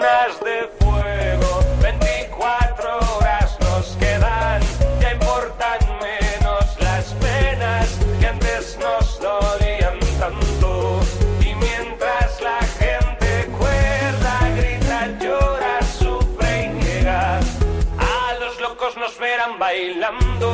de fuego, 24 horas nos quedan, ya importan menos las penas que antes nos dolían tanto. Y mientras la gente cuerda, grita, llora, sufre y llega, a los locos nos verán bailando.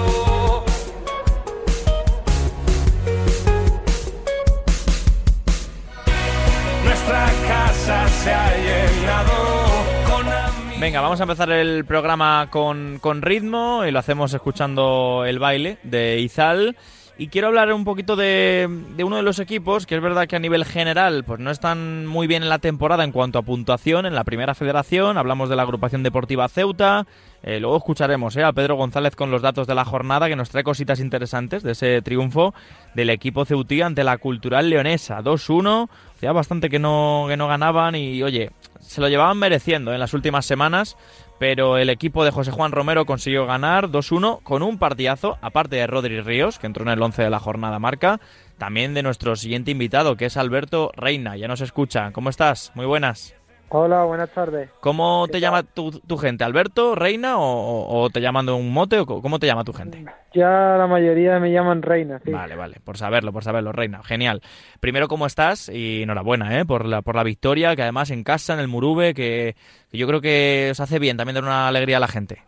Venga, vamos a empezar el programa con, con ritmo y lo hacemos escuchando el baile de Izal. Y quiero hablar un poquito de, de uno de los equipos, que es verdad que a nivel general pues no están muy bien en la temporada en cuanto a puntuación en la primera federación. Hablamos de la agrupación deportiva Ceuta. Eh, luego escucharemos eh, a Pedro González con los datos de la jornada, que nos trae cositas interesantes de ese triunfo del equipo ceutí ante la Cultural Leonesa. 2-1, ya bastante que no, que no ganaban y, oye, se lo llevaban mereciendo en las últimas semanas, pero el equipo de José Juan Romero consiguió ganar 2-1 con un partidazo, aparte de Rodri Ríos, que entró en el 11 de la jornada marca, también de nuestro siguiente invitado, que es Alberto Reina. Ya nos escucha. ¿Cómo estás? Muy buenas. Hola, buenas tardes. ¿Cómo ¿Qué te tal? llama tu, tu gente? ¿Alberto, Reina o, o te llaman de un mote? o ¿Cómo te llama tu gente? Ya la mayoría me llaman Reina, sí. Vale, vale, por saberlo, por saberlo, Reina. Genial. Primero, ¿cómo estás? Y enhorabuena, ¿eh? Por la, por la victoria, que además en casa, en el Murube, que, que yo creo que os hace bien también dar una alegría a la gente.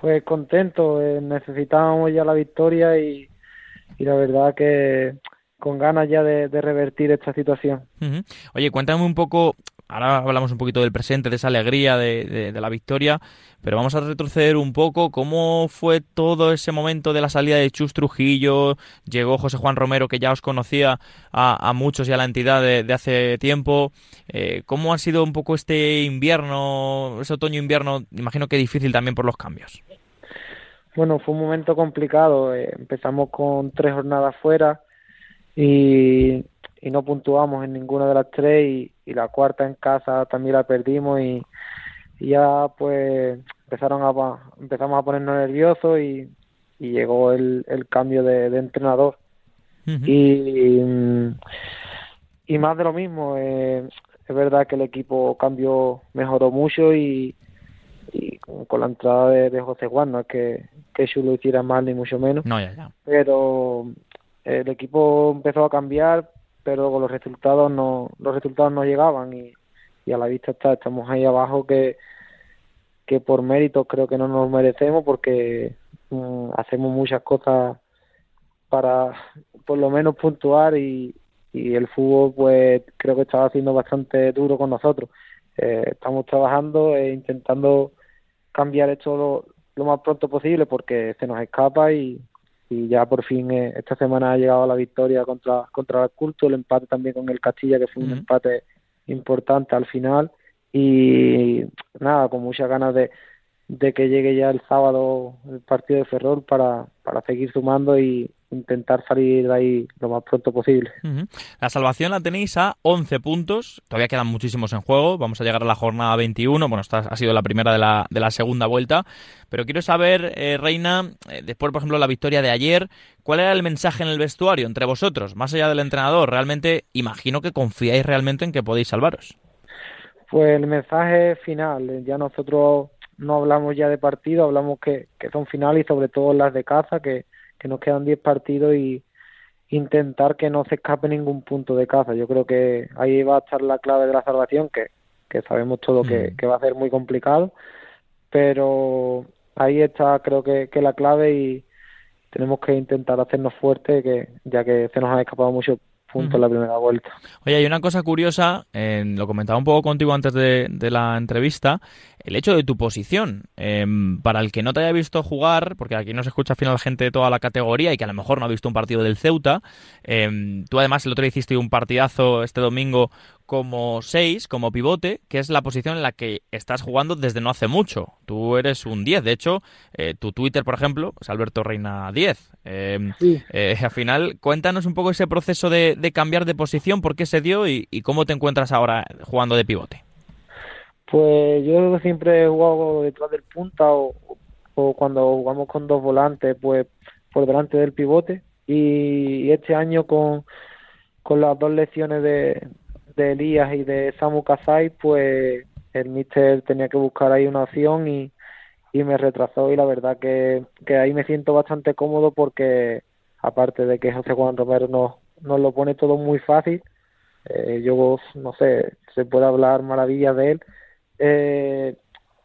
Pues contento, eh, necesitábamos ya la victoria y, y la verdad que con ganas ya de, de revertir esta situación. Oye, cuéntame un poco, ahora hablamos un poquito del presente, de esa alegría de, de- la victoria, pero vamos a retroceder un poco. ¿Cómo fue todo ese momento de la salida de Chus Trujillo? Llegó José Juan Romero, que ya os conocía a, a muchos y a la entidad de, de hace tiempo. Eh, ¿Cómo ha sido un poco este invierno, ese otoño-invierno? Imagino que difícil también por los cambios. Bueno, fue un momento complicado. eh, empezamos con tres jornadas fuera y, y no puntuamos en ninguna de las tres y, y la cuarta en casa también la perdimos y, y ya pues empezaron a empezamos a ponernos nerviosos y, y llegó el, el cambio de, de entrenador. Y, mm, y más de lo mismo eh, es verdad que el equipo cambió mejoró mucho y, y con, con la entrada de, de José Juan no es que que lo hiciera mal ni mucho menos. No, ya, ya. pero el equipo empezó a cambiar pero con los resultados no los resultados no llegaban y, a la vista está estamos ahí abajo que que por mérito creo que no nos merecemos porque mm, hacemos muchas cosas para por lo menos puntuar y, y el fútbol pues creo que estaba haciendo bastante duro con nosotros. Eh, estamos trabajando e intentando cambiar esto lo, lo más pronto posible porque se nos escapa y, y ya por fin eh, esta semana ha llegado la victoria contra contra el culto el empate también con el Castilla que fue un empate importante al final. Y nada con muchas ganas de de que llegue ya el sábado el partido de Ferrol para para seguir sumando y intentar salir de ahí lo más pronto posible. La salvación la tenéis a 11 puntos. Todavía quedan muchísimos en juego. Vamos a llegar a la jornada 21. Bueno, esta ha sido la primera de la, de la segunda vuelta. Pero quiero saber, eh, Reina, eh, después, por ejemplo, de la victoria de ayer, ¿cuál era el mensaje en el vestuario entre vosotros? Más allá del entrenador, realmente imagino que confiáis realmente en que podéis salvaros. Pues el mensaje final, eh, ya nosotros no hablamos ya de partido, hablamos que, que son finales y sobre todo las de casa, que, que nos quedan 10 partidos y intentar que no se escape ningún punto de casa. Yo creo que ahí va a estar la clave de la salvación, que, que sabemos todo que, Mm. que va a ser muy complicado, pero ahí está creo que, que la clave y tenemos que intentar hacernos fuertes, que ya que se nos han escapado muchos puntos en la primera vuelta. Oye, hay una cosa curiosa, eh, lo comentaba un poco contigo antes de, de la entrevista, el hecho de tu posición. Eh, para el que no te haya visto jugar, porque aquí nos escucha al final gente de toda la categoría y que a lo mejor no ha visto un partido del Ceuta, eh, tú además el otro día hiciste un partidazo este domingo como 6, como pivote, que es la posición en la que estás jugando desde no hace mucho. Tú eres un 10, de hecho, eh, tu Twitter, por ejemplo, es Alberto Reina 10. Eh, Sí. eh, al final, cuéntanos un poco ese proceso de, de cambiar de posición, por qué se dio y, y cómo te encuentras ahora jugando de pivote. Pues yo siempre he jugado detrás del punta o, o cuando jugamos con dos volantes, pues por delante del pivote. Y, este año con, con las dos lesiones de, de Elías y de Samu Kasai, pues el míster tenía que buscar ahí una opción y, y me retrasó y la verdad que, que ahí me siento bastante cómodo porque aparte de que José Juan Romero nos, nos lo pone todo muy fácil, eh, yo no sé, se puede hablar maravillas de él, eh,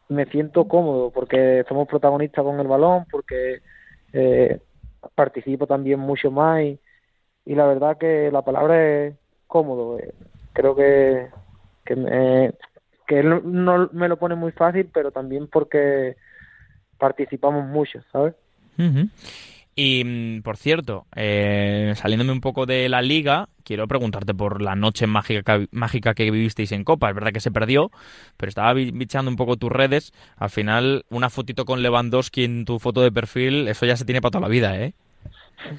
me siento cómodo porque somos protagonistas con el balón, porque eh, participo también mucho más y, y la verdad que la palabra es cómodo. Eh, creo que, que, me, él no me lo pone muy fácil, pero también porque participamos mucho, ¿sabes? Y, mm, por cierto, eh, saliéndome un poco de la liga, quiero preguntarte por la noche mágica, mágica que vivisteis en Copa. Es verdad que se perdió, pero estaba bichando un poco tus redes. Al final, una fotito con Lewandowski en tu foto de perfil, eso ya se tiene para toda la vida, ¿eh?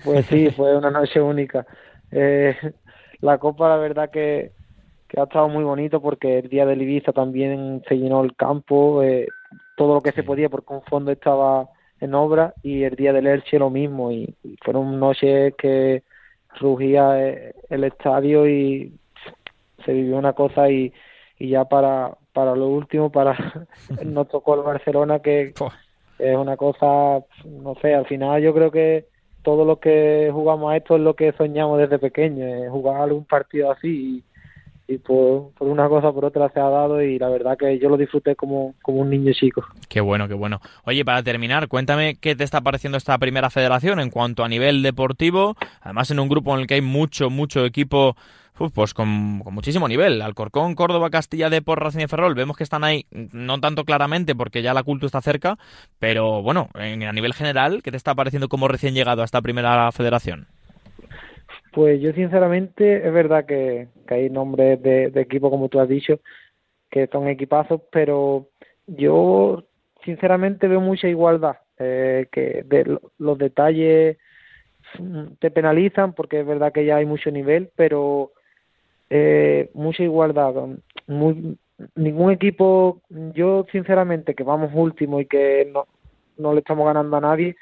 Pues sí, fue una noche única. Eh, la Copa, la verdad que, que ha estado muy bonito porque el día del Ibiza también se llenó el campo, eh, todo lo que se podía porque un fondo estaba en obra y el día del Elche lo mismo. Y, y fueron noches que rugía eh, el estadio y se vivió una cosa y, y ya para para lo último para nos tocó el Barcelona que es una cosa no sé al final yo creo que todos los que jugamos a esto es lo que soñamos desde pequeños jugar algún partido así y, y por, una cosa por otra se ha dado y la verdad que yo lo disfruté como, como un niño chico. Qué bueno, qué bueno. Oye, para terminar, cuéntame qué te está pareciendo esta primera federación en cuanto a nivel deportivo, además en un grupo en el que hay mucho, mucho equipo pues con, con, muchísimo nivel. Alcorcón, Córdoba, Castilla de por Racing de Ferrol. Vemos que están ahí, no tanto claramente porque ya la culto está cerca, pero bueno, en, a nivel general, ¿qué te está pareciendo como recién llegado a esta primera federación? Pues yo sinceramente es verdad que, hay nombres de, de, equipo, como tú has dicho, que son equipazos, pero yo sinceramente veo mucha igualdad, eh, que de los detalles te penalizan porque es verdad que ya hay mucho nivel, pero eh, mucha igualdad. Ningún equipo, yo sinceramente que vamos último y que no, no le estamos ganando a nadie,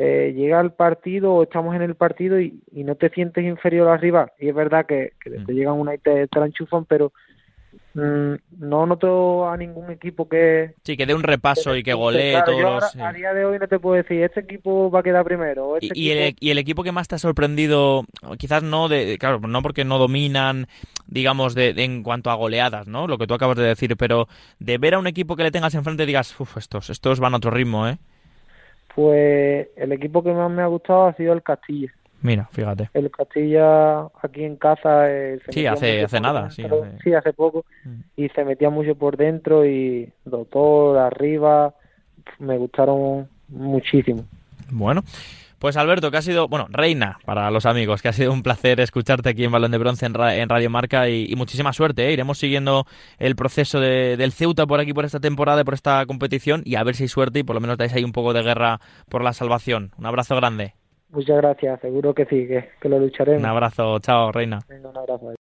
eh, llega al partido o estamos en el partido y, y, no te sientes inferior al rival. Y es verdad que, que te llegan una y te, te la enchufan, pero mmm, no noto a ningún equipo que... Sí, que dé un repaso que, y que golee claro, todos ahora, los... A día de hoy no te puedo decir, este equipo va a quedar primero. Este y, equipo... el, y, el, equipo que más te ha sorprendido, quizás no, de claro, no porque no dominan, digamos, de, de, en cuanto a goleadas, ¿no? Lo que tú acabas de decir, pero de ver a un equipo que le tengas enfrente y digas, uff, estos, estos van a otro ritmo, ¿eh? Pues el equipo que más me ha gustado ha sido el Castilla. Mira, fíjate. El Castilla aquí en casa. Eh, sí, hace, hace nada. Sí hace... sí, hace poco. Mm. Y se metía mucho por dentro y doctor, arriba, me gustaron muchísimo. Bueno. Pues Alberto, que ha sido, bueno, reina para los amigos, que ha sido un placer escucharte aquí en Balón de Bronce en, Ra en Radio Marca y, y, muchísima suerte. ¿eh? Iremos siguiendo el proceso de, del Ceuta por aquí, por esta temporada, por esta competición y a ver si hay suerte y por lo menos dais ahí un poco de guerra por la salvación. Un abrazo grande. Muchas gracias, seguro que sí, que, que lo lucharemos. Un abrazo, chao, reina. Venga, un abrazo.